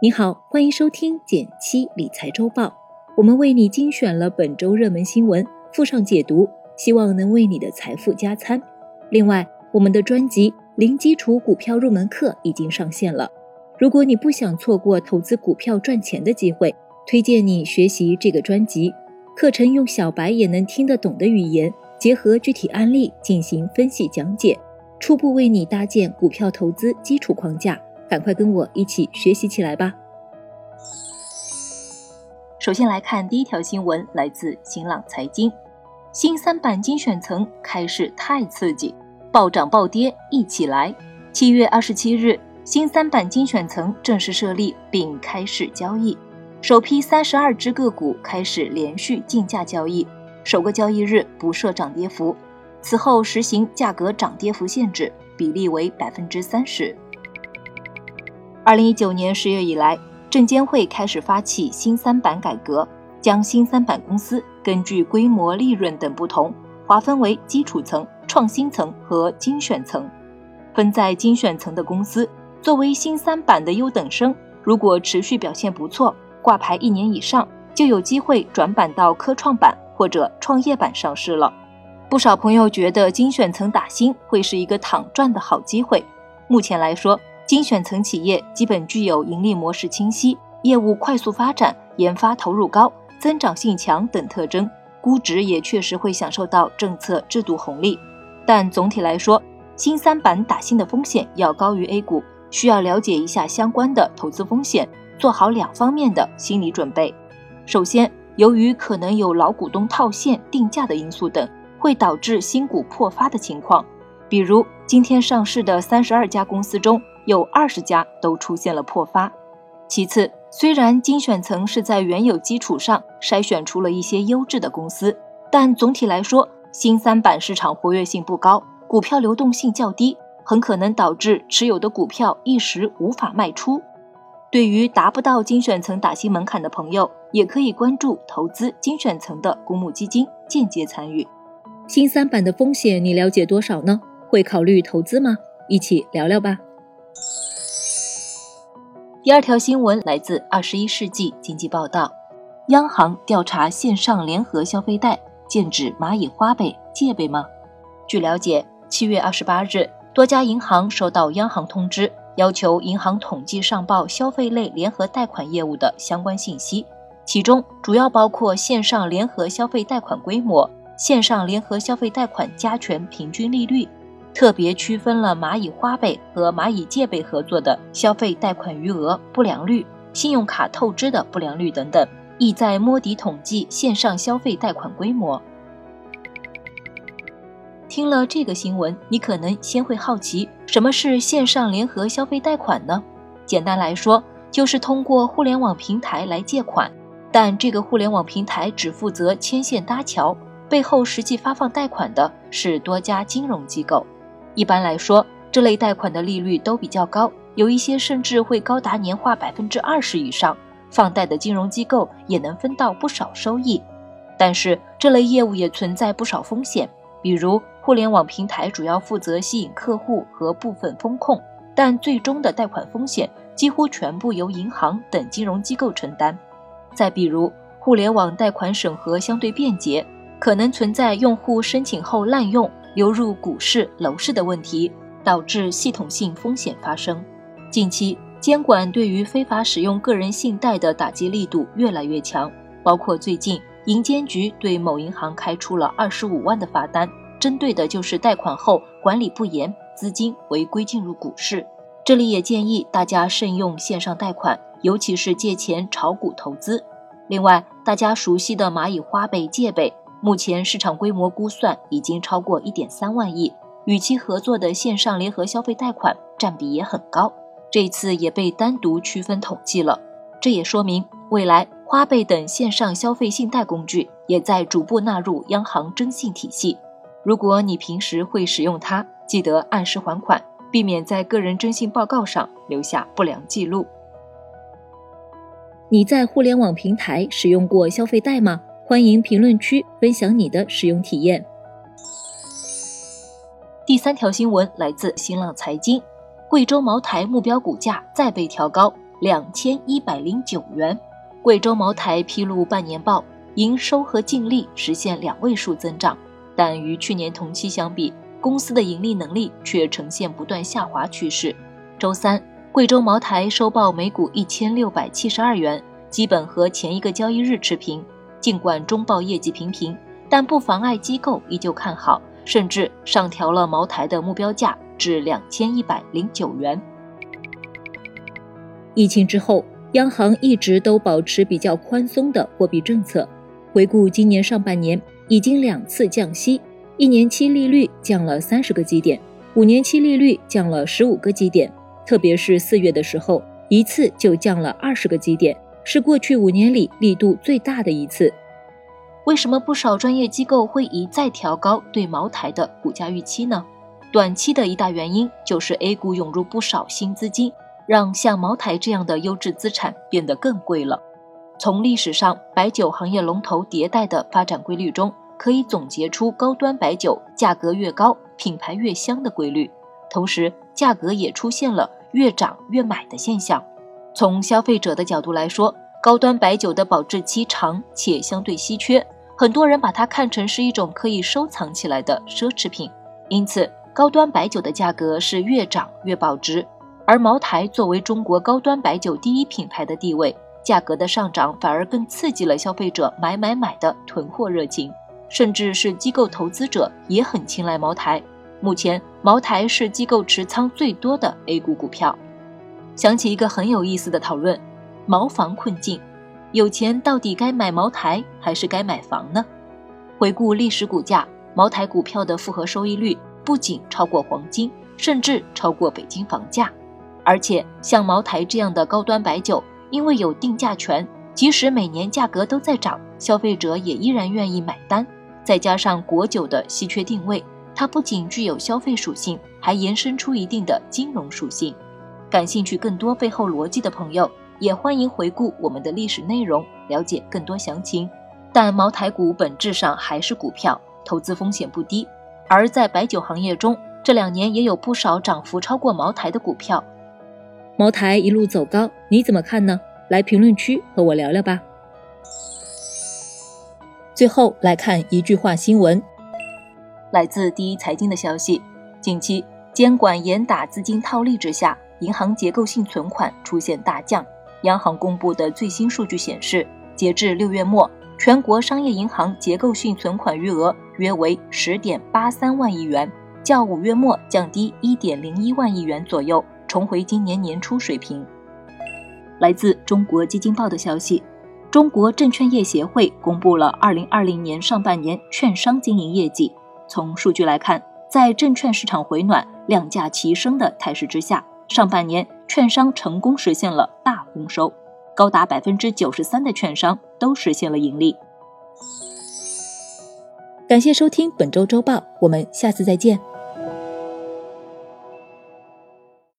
你好，欢迎收听减七理财周报。我们为你精选了本周热门新闻，附上解读，希望能为你的财富加餐。另外，我们的专辑《零基础股票入门课》已经上线了。如果你不想错过投资股票赚钱的机会，推荐你学习这个专辑。课程用小白也能听得懂的语言，结合具体案例进行分析讲解，初步为你搭建股票投资基础框架。赶快跟我一起学习起来吧！首先来看第一条新闻，来自新浪财经，新三板精选层开市太刺激，暴涨暴跌一起来。七月二十七日，新三板精选层正式设立并开市交易，首批三十二只个股开始连续竞价交易，首个交易日不设涨跌幅，此后实行价格涨跌幅限制，比例为百分之三十。二零一九年十月以来，证监会开始发起新三板改革，将新三板公司根据规模、利润等不同，划分为基础层、创新层和精选层。分在精选层的公司，作为新三板的优等生，如果持续表现不错，挂牌一年以上，就有机会转板到科创板或者创业板上市了。不少朋友觉得精选层打新会是一个躺赚的好机会。目前来说，精选层企业基本具有盈利模式清晰、业务快速发展、研发投入高、增长性强等特征，估值也确实会享受到政策制度红利。但总体来说，新三板打新的风险要高于 A 股，需要了解一下相关的投资风险，做好两方面的心理准备。首先，由于可能有老股东套现、定价的因素等，会导致新股破发的情况。比如今天上市的三十二家公司中，有二十家都出现了破发。其次，虽然精选层是在原有基础上筛选出了一些优质的公司，但总体来说，新三板市场活跃性不高，股票流动性较低，很可能导致持有的股票一时无法卖出。对于达不到精选层打新门槛的朋友，也可以关注投资精选层的公募基金，间接参与。新三板的风险你了解多少呢？会考虑投资吗？一起聊聊吧。第二条新闻来自《二十一世纪经济报道》，央行调查线上联合消费贷，剑指蚂蚁花呗、借呗吗？据了解，七月二十八日，多家银行收到央行通知，要求银行统计上报消费类联合贷款业务的相关信息，其中主要包括线上联合消费贷款规模、线上联合消费贷款加权平均利率。特别区分了蚂蚁花呗和蚂蚁借呗合作的消费贷款余额、不良率、信用卡透支的不良率等等，意在摸底统计线上消费贷款规模。听了这个新闻，你可能先会好奇，什么是线上联合消费贷款呢？简单来说，就是通过互联网平台来借款，但这个互联网平台只负责牵线搭桥，背后实际发放贷款的是多家金融机构。一般来说，这类贷款的利率都比较高，有一些甚至会高达年化百分之二十以上，放贷的金融机构也能分到不少收益。但是这类业务也存在不少风险，比如互联网平台主要负责吸引客户和部分风控，但最终的贷款风险几乎全部由银行等金融机构承担。再比如，互联网贷款审核相对便捷，可能存在用户申请后滥用。流入股市、楼市的问题，导致系统性风险发生。近期监管对于非法使用个人信贷的打击力度越来越强，包括最近银监局对某银行开出了二十五万的罚单，针对的就是贷款后管理不严、资金违规进入股市。这里也建议大家慎用线上贷款，尤其是借钱炒股投资。另外，大家熟悉的蚂蚁花呗、借呗。目前市场规模估算已经超过一点三万亿，与其合作的线上联合消费贷款占比也很高，这次也被单独区分统计了。这也说明未来花呗等线上消费信贷工具也在逐步纳入央行征信体系。如果你平时会使用它，记得按时还款，避免在个人征信报告上留下不良记录。你在互联网平台使用过消费贷吗？欢迎评论区分享你的使用体验。第三条新闻来自新浪财经，贵州茅台目标股价再被调高，两千一百零九元。贵州茅台披露半年报，营收和净利实现两位数增长，但与去年同期相比，公司的盈利能力却呈现不断下滑趋势。周三，贵州茅台收报每股一千六百七十二元，基本和前一个交易日持平。尽管中报业绩平平，但不妨碍机构依旧看好，甚至上调了茅台的目标价至两千一百零九元。疫情之后，央行一直都保持比较宽松的货币政策。回顾今年上半年，已经两次降息，一年期利率降了三十个基点，五年期利率降了十五个基点。特别是四月的时候，一次就降了二十个基点，是过去五年里力度最大的一次。为什么不少专业机构会一再调高对茅台的股价预期呢？短期的一大原因就是 A 股涌入不少新资金。让像茅台这样的优质资产变得更贵了。从历史上白酒行业龙头迭代的发展规律中，可以总结出高端白酒价格越高，品牌越香的规律。同时，价格也出现了越涨越买的现象。从消费者的角度来说，高端白酒的保质期长且相对稀缺，很多人把它看成是一种可以收藏起来的奢侈品。因此，高端白酒的价格是越涨越保值。而茅台作为中国高端白酒第一品牌的地位，价格的上涨反而更刺激了消费者买买买的囤货热情，甚至是机构投资者也很青睐茅台。目前，茅台是机构持仓最多的 A 股股票。想起一个很有意思的讨论：茅房困境，有钱到底该买茅台还是该买房呢？回顾历史股价，茅台股票的复合收益率不仅超过黄金，甚至超过北京房价。而且像茅台这样的高端白酒，因为有定价权，即使每年价格都在涨，消费者也依然愿意买单。再加上国酒的稀缺定位，它不仅具有消费属性，还延伸出一定的金融属性。感兴趣更多背后逻辑的朋友，也欢迎回顾我们的历史内容，了解更多详情。但茅台股本质上还是股票，投资风险不低。而在白酒行业中，这两年也有不少涨幅超过茅台的股票。茅台一路走高，你怎么看呢？来评论区和我聊聊吧。最后来看一句话新闻，来自第一财经的消息：近期监管严打资金套利之下，银行结构性存款出现大降。央行公布的最新数据显示，截至六月末，全国商业银行结构性存款余额约为十点八三万亿元，较五月末降低一点零一万亿元左右。重回今年年初水平。来自中国基金报的消息，中国证券业协会公布了二零二零年上半年券商经营业绩。从数据来看，在证券市场回暖、量价齐升的态势之下，上半年券商成功实现了大丰收，高达百分之九十三的券商都实现了盈利。感谢收听本周周报，我们下次再见。